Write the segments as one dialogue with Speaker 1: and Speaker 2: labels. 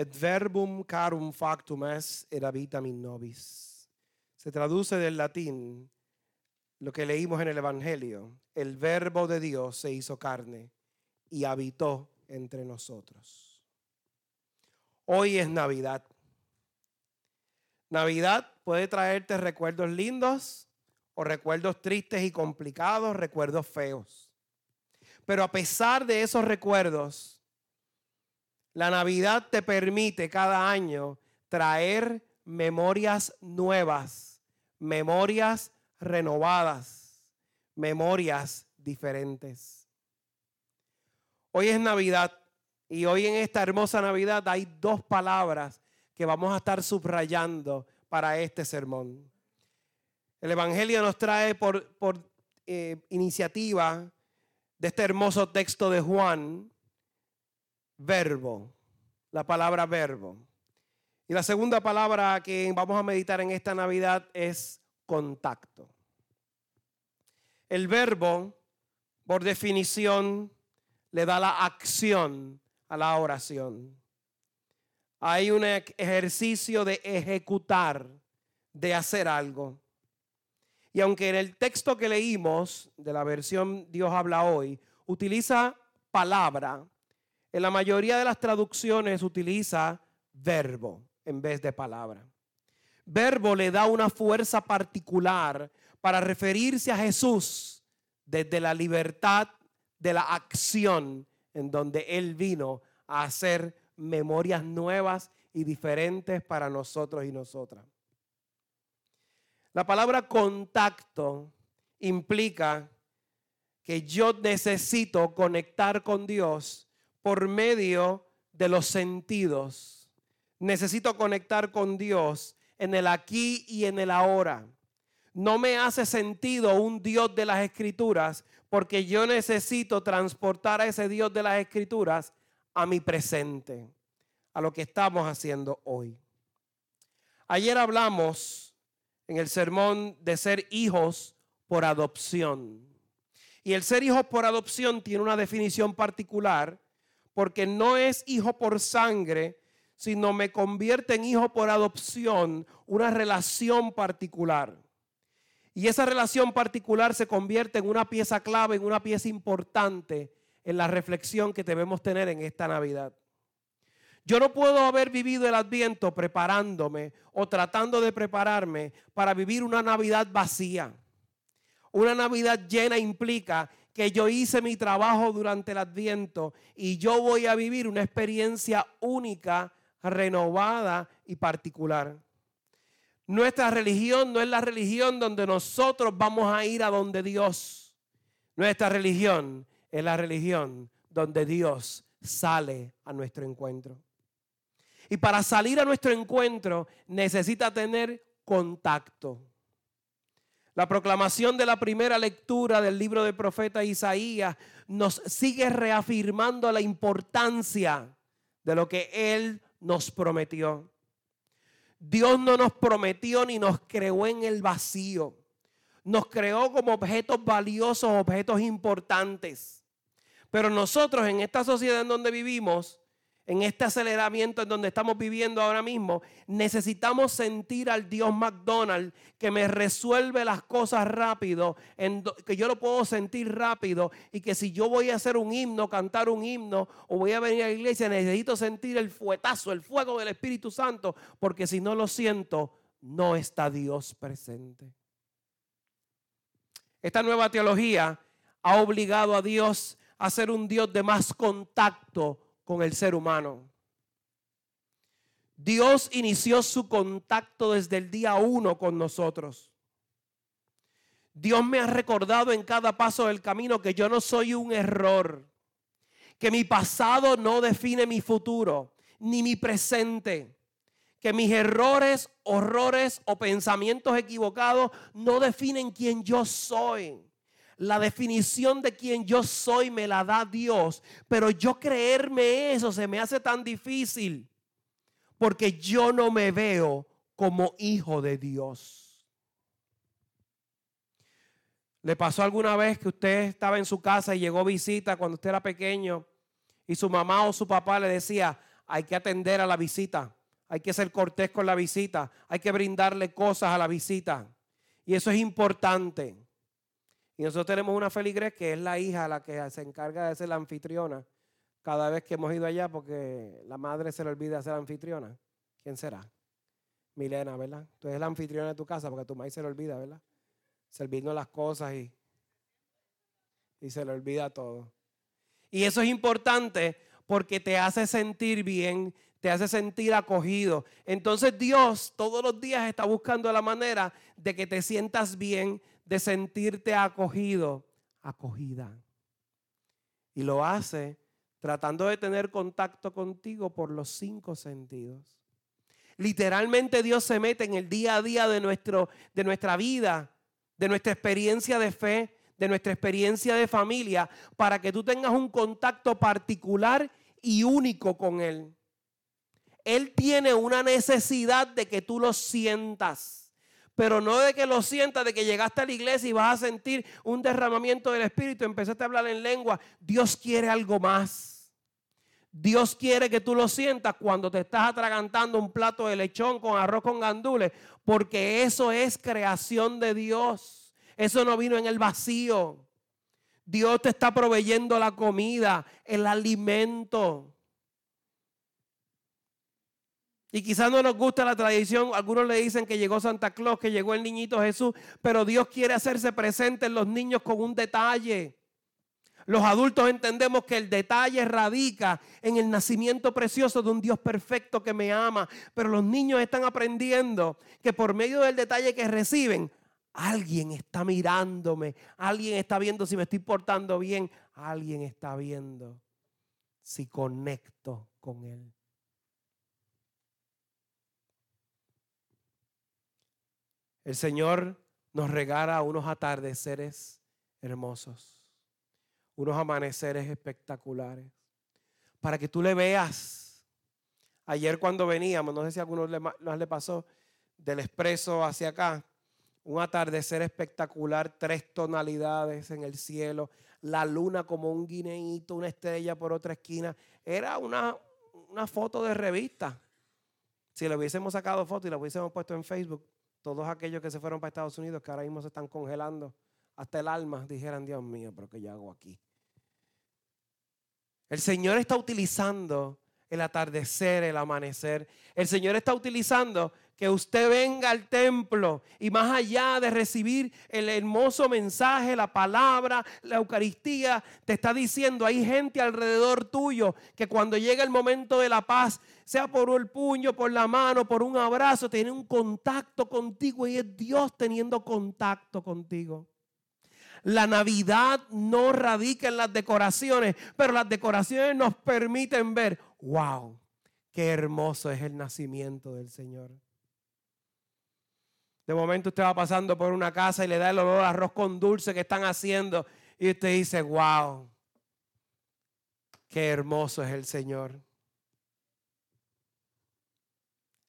Speaker 1: Et verbum carum factum es habita in nobis. Se traduce del latín lo que leímos en el Evangelio. El verbo de Dios se hizo carne y habitó entre nosotros. Hoy es Navidad. Navidad puede traerte recuerdos lindos o recuerdos tristes y complicados, recuerdos feos. Pero a pesar de esos recuerdos, la Navidad te permite cada año traer memorias nuevas, memorias renovadas, memorias diferentes. Hoy es Navidad y hoy en esta hermosa Navidad hay dos palabras que vamos a estar subrayando para este sermón. El Evangelio nos trae por, por eh, iniciativa de este hermoso texto de Juan, verbo, la palabra verbo. Y la segunda palabra que vamos a meditar en esta Navidad es contacto. El verbo, por definición, le da la acción a la oración. Hay un ejercicio de ejecutar, de hacer algo. Y aunque en el texto que leímos de la versión Dios habla hoy, utiliza palabra, en la mayoría de las traducciones utiliza verbo en vez de palabra. Verbo le da una fuerza particular para referirse a Jesús desde la libertad de la acción en donde Él vino a hacer memorias nuevas y diferentes para nosotros y nosotras. La palabra contacto implica que yo necesito conectar con Dios por medio de los sentidos. Necesito conectar con Dios en el aquí y en el ahora. No me hace sentido un Dios de las escrituras porque yo necesito transportar a ese Dios de las escrituras a mi presente, a lo que estamos haciendo hoy. Ayer hablamos en el sermón de ser hijos por adopción. Y el ser hijo por adopción tiene una definición particular porque no es hijo por sangre, sino me convierte en hijo por adopción, una relación particular. Y esa relación particular se convierte en una pieza clave, en una pieza importante en la reflexión que debemos tener en esta Navidad. Yo no puedo haber vivido el adviento preparándome o tratando de prepararme para vivir una Navidad vacía. Una Navidad llena implica que yo hice mi trabajo durante el adviento y yo voy a vivir una experiencia única, renovada y particular. Nuestra religión no es la religión donde nosotros vamos a ir a donde Dios. Nuestra religión es la religión donde Dios sale a nuestro encuentro. Y para salir a nuestro encuentro necesita tener contacto. La proclamación de la primera lectura del libro del profeta Isaías nos sigue reafirmando la importancia de lo que Él nos prometió. Dios no nos prometió ni nos creó en el vacío. Nos creó como objetos valiosos, objetos importantes. Pero nosotros en esta sociedad en donde vivimos, en este aceleramiento en donde estamos viviendo ahora mismo, necesitamos sentir al Dios McDonald que me resuelve las cosas rápido, que yo lo puedo sentir rápido y que si yo voy a hacer un himno, cantar un himno o voy a venir a la iglesia, necesito sentir el fuetazo, el fuego del Espíritu Santo, porque si no lo siento, no está Dios presente. Esta nueva teología ha obligado a Dios a ser un Dios de más contacto con el ser humano. Dios inició su contacto desde el día uno con nosotros. Dios me ha recordado en cada paso del camino que yo no soy un error, que mi pasado no define mi futuro, ni mi presente, que mis errores, horrores o pensamientos equivocados no definen quién yo soy. La definición de quién yo soy me la da Dios, pero yo creerme eso se me hace tan difícil porque yo no me veo como hijo de Dios. ¿Le pasó alguna vez que usted estaba en su casa y llegó visita cuando usted era pequeño y su mamá o su papá le decía, hay que atender a la visita, hay que ser cortés con la visita, hay que brindarle cosas a la visita. Y eso es importante. Y nosotros tenemos una feligres que es la hija la que se encarga de ser la anfitriona cada vez que hemos ido allá porque la madre se le olvida ser anfitriona. ¿Quién será? Milena, ¿verdad? Tú eres la anfitriona de tu casa porque tu madre se le olvida, ¿verdad? Servirnos las cosas y, y se le olvida todo. Y eso es importante porque te hace sentir bien, te hace sentir acogido. Entonces Dios todos los días está buscando la manera de que te sientas bien, de sentirte acogido, acogida. Y lo hace tratando de tener contacto contigo por los cinco sentidos. Literalmente Dios se mete en el día a día de, nuestro, de nuestra vida, de nuestra experiencia de fe, de nuestra experiencia de familia, para que tú tengas un contacto particular y único con Él. Él tiene una necesidad de que tú lo sientas, pero no de que lo sientas, de que llegaste a la iglesia y vas a sentir un derramamiento del Espíritu, empezaste a hablar en lengua. Dios quiere algo más. Dios quiere que tú lo sientas cuando te estás atragantando un plato de lechón con arroz con gandules, porque eso es creación de Dios. Eso no vino en el vacío. Dios te está proveyendo la comida, el alimento. Y quizás no nos gusta la tradición, algunos le dicen que llegó Santa Claus, que llegó el niñito Jesús, pero Dios quiere hacerse presente en los niños con un detalle. Los adultos entendemos que el detalle radica en el nacimiento precioso de un Dios perfecto que me ama, pero los niños están aprendiendo que por medio del detalle que reciben, alguien está mirándome, alguien está viendo si me estoy portando bien, alguien está viendo si conecto con Él. El Señor nos regala unos atardeceres hermosos, unos amaneceres espectaculares, para que tú le veas. Ayer cuando veníamos, no sé si a algunos nos le pasó, del expreso hacia acá, un atardecer espectacular, tres tonalidades en el cielo, la luna como un guineíto, una estrella por otra esquina. Era una, una foto de revista. Si le hubiésemos sacado foto y la hubiésemos puesto en Facebook, todos aquellos que se fueron para Estados Unidos, que ahora mismo se están congelando, hasta el alma, dijeran, Dios mío, pero ¿qué yo hago aquí? El Señor está utilizando el atardecer, el amanecer. El Señor está utilizando que usted venga al templo y más allá de recibir el hermoso mensaje, la palabra, la Eucaristía, te está diciendo, hay gente alrededor tuyo que cuando llega el momento de la paz, sea por el puño, por la mano, por un abrazo, tiene un contacto contigo y es Dios teniendo contacto contigo. La Navidad no radica en las decoraciones, pero las decoraciones nos permiten ver, wow, qué hermoso es el nacimiento del Señor. De momento usted va pasando por una casa y le da el olor a arroz con dulce que están haciendo y usted dice, wow, qué hermoso es el Señor.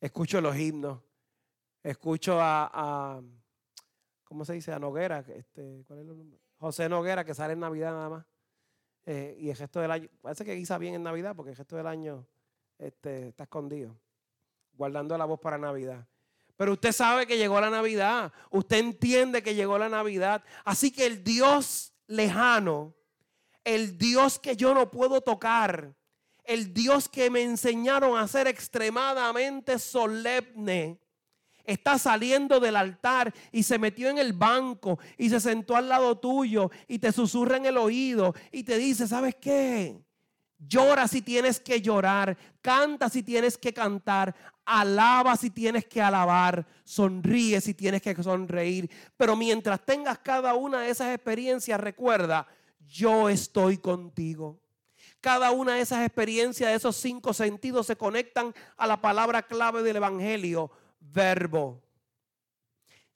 Speaker 1: Escucho los himnos, escucho a, ¿cómo se dice? A Noguera, este, ¿cuál es el nombre? José Noguera, que sale en Navidad nada más. Eh, y el gesto del año, parece que guisa bien en Navidad porque el gesto del año este, está escondido, guardando la voz para Navidad. Pero usted sabe que llegó la Navidad. Usted entiende que llegó la Navidad. Así que el Dios lejano, el Dios que yo no puedo tocar, el Dios que me enseñaron a ser extremadamente solemne, está saliendo del altar y se metió en el banco y se sentó al lado tuyo y te susurra en el oído y te dice, ¿sabes qué? Llora si tienes que llorar, canta si tienes que cantar, alaba si tienes que alabar, sonríe si tienes que sonreír. Pero mientras tengas cada una de esas experiencias, recuerda, yo estoy contigo. Cada una de esas experiencias, de esos cinco sentidos, se conectan a la palabra clave del Evangelio, verbo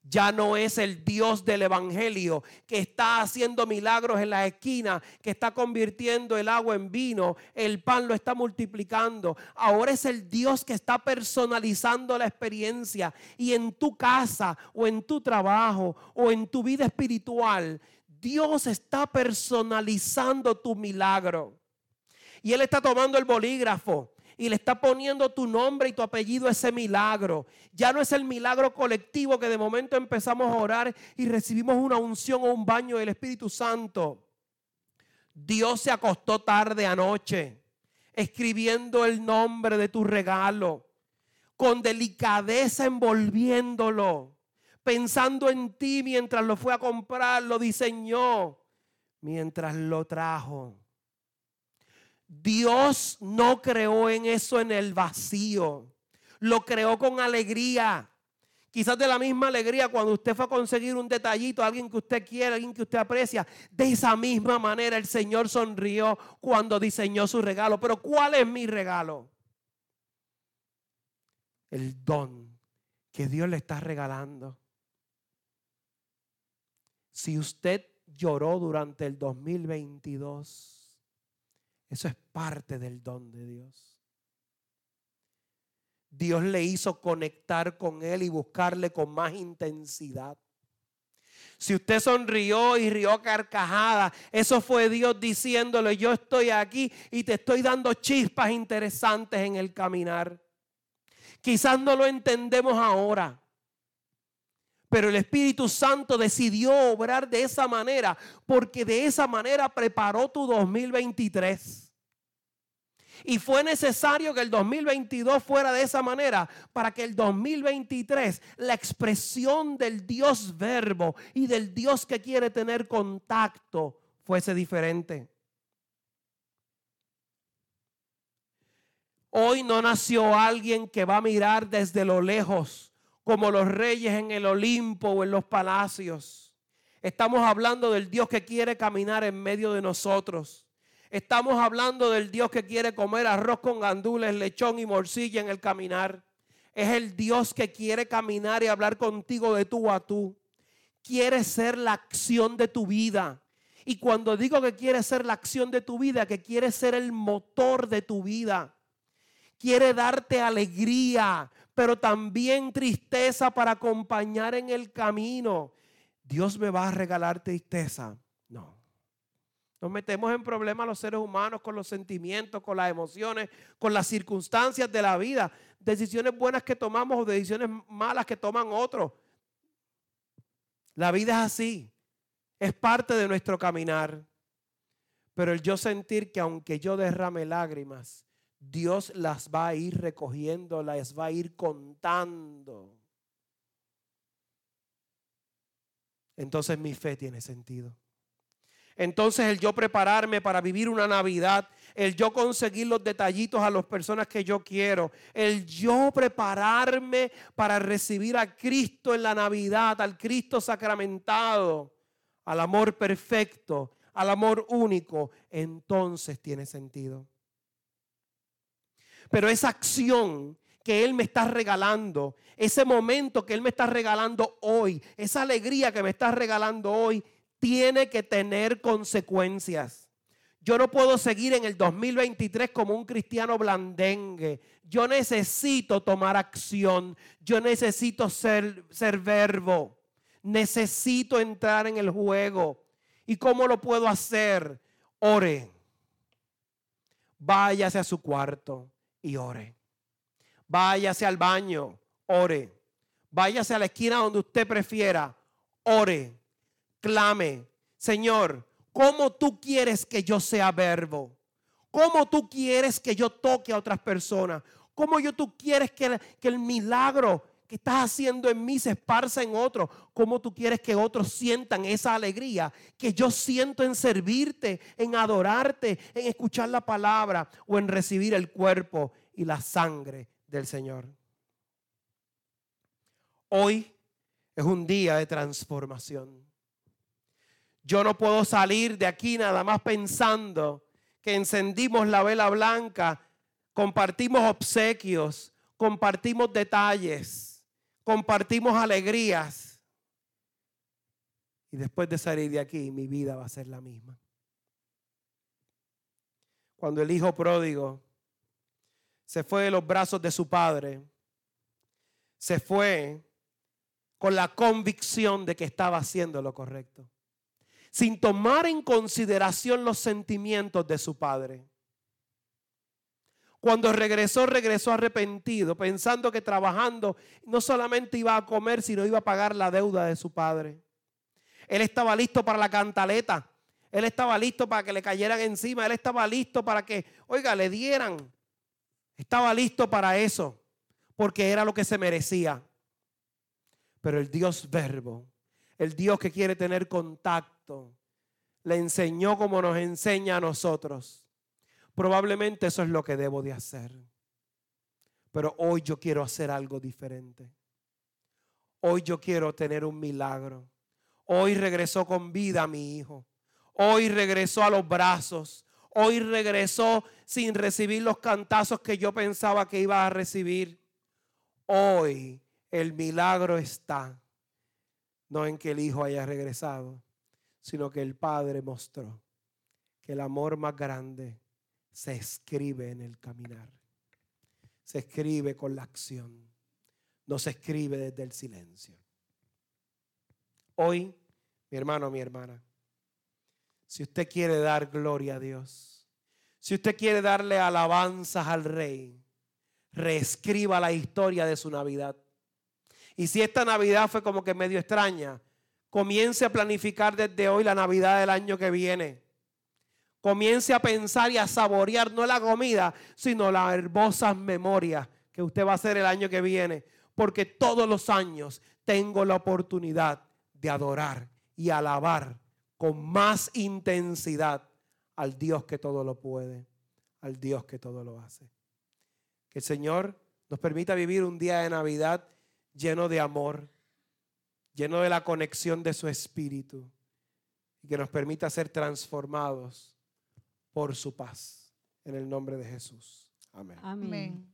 Speaker 1: ya no es el Dios del Evangelio que está haciendo milagros en la esquina, que está convirtiendo el agua en vino, el pan lo está multiplicando. Ahora es el Dios que está personalizando la experiencia y en tu casa o en tu trabajo o en tu vida espiritual, Dios está personalizando tu milagro. Y Él está tomando el bolígrafo y le está poniendo tu nombre y tu apellido a ese milagro. Ya no es el milagro colectivo que de momento empezamos a orar y recibimos una unción o un baño del Espíritu Santo. Dios se acostó tarde anoche escribiendo el nombre de tu regalo, con delicadeza envolviéndolo, pensando en ti mientras lo fue a comprar, lo diseñó, mientras lo trajo. Dios no creó en eso en el vacío. Lo creó con alegría. Quizás de la misma alegría cuando usted fue a conseguir un detallito, alguien que usted quiere, alguien que usted aprecia. De esa misma manera el Señor sonrió cuando diseñó su regalo. Pero ¿cuál es mi regalo? El don que Dios le está regalando. Si usted lloró durante el 2022, eso es parte del don de Dios. Dios le hizo conectar con Él y buscarle con más intensidad. Si usted sonrió y rió carcajada, eso fue Dios diciéndole, yo estoy aquí y te estoy dando chispas interesantes en el caminar. Quizás no lo entendemos ahora, pero el Espíritu Santo decidió obrar de esa manera porque de esa manera preparó tu 2023. Y fue necesario que el 2022 fuera de esa manera para que el 2023 la expresión del Dios verbo y del Dios que quiere tener contacto fuese diferente. Hoy no nació alguien que va a mirar desde lo lejos como los reyes en el Olimpo o en los palacios. Estamos hablando del Dios que quiere caminar en medio de nosotros Estamos hablando del Dios que quiere comer arroz con gandules, lechón y morcilla en el caminar. Es el Dios que quiere caminar y hablar contigo de tú a tú. Quiere ser la acción de tu vida. Y cuando digo que quiere ser la acción de tu vida, que quiere ser el motor de tu vida. Quiere darte alegría, pero también tristeza para acompañar en el camino. Dios me va a regalar tristeza. No. Nos metemos en problemas los seres humanos con los sentimientos, con las emociones, con las circunstancias de la vida. Decisiones buenas que tomamos o decisiones malas que toman otros. La vida es así. Es parte de nuestro caminar. Pero el yo sentir que aunque yo derrame lágrimas, Dios las va a ir recogiendo, las va a ir contando. Entonces mi fe tiene sentido. Entonces el yo prepararme para vivir una Navidad, el yo conseguir los detallitos a las personas que yo quiero, el yo prepararme para recibir a Cristo en la Navidad, al Cristo sacramentado, al amor perfecto, al amor único, entonces tiene sentido. Pero esa acción que Él me está regalando, ese momento que Él me está regalando hoy, esa alegría que me está regalando hoy, tiene que tener consecuencias. Yo no puedo seguir en el 2023 como un cristiano blandengue. Yo necesito tomar acción. Yo necesito ser, ser verbo. Necesito entrar en el juego. ¿Y cómo lo puedo hacer? Ore. Váyase a su cuarto y ore. Váyase al baño, ore. Váyase a la esquina donde usted prefiera, ore clame, Señor, ¿cómo tú quieres que yo sea verbo? ¿Cómo tú quieres que yo toque a otras personas? ¿Cómo tú quieres que, que el milagro que estás haciendo en mí se esparza en otros? ¿Cómo tú quieres que otros sientan esa alegría que yo siento en servirte, en adorarte, en escuchar la palabra o en recibir el cuerpo y la sangre del Señor? Hoy es un día de transformación. Yo no puedo salir de aquí nada más pensando que encendimos la vela blanca, compartimos obsequios, compartimos detalles, compartimos alegrías. Y después de salir de aquí, mi vida va a ser la misma. Cuando el hijo pródigo se fue de los brazos de su padre, se fue con la convicción de que estaba haciendo lo correcto sin tomar en consideración los sentimientos de su padre. Cuando regresó, regresó arrepentido, pensando que trabajando no solamente iba a comer, sino iba a pagar la deuda de su padre. Él estaba listo para la cantaleta. Él estaba listo para que le cayeran encima. Él estaba listo para que, oiga, le dieran. Estaba listo para eso, porque era lo que se merecía. Pero el Dios verbo, el Dios que quiere tener contacto, le enseñó como nos enseña a nosotros. Probablemente eso es lo que debo de hacer. Pero hoy yo quiero hacer algo diferente. Hoy yo quiero tener un milagro. Hoy regresó con vida mi hijo. Hoy regresó a los brazos. Hoy regresó sin recibir los cantazos que yo pensaba que iba a recibir. Hoy el milagro está. No en que el hijo haya regresado, sino que el Padre mostró que el amor más grande se escribe en el caminar. Se escribe con la acción. No se escribe desde el silencio. Hoy, mi hermano, mi hermana, si usted quiere dar gloria a Dios, si usted quiere darle alabanzas al Rey, reescriba la historia de su Navidad. Y si esta Navidad fue como que medio extraña, comience a planificar desde hoy la Navidad del año que viene. Comience a pensar y a saborear no la comida, sino las hermosas memorias que usted va a hacer el año que viene. Porque todos los años tengo la oportunidad de adorar y alabar con más intensidad al Dios que todo lo puede, al Dios que todo lo hace. Que el Señor nos permita vivir un día de Navidad lleno de amor, lleno de la conexión de su Espíritu y que nos permita ser transformados por su paz. En el nombre de Jesús. Amén.
Speaker 2: Amén.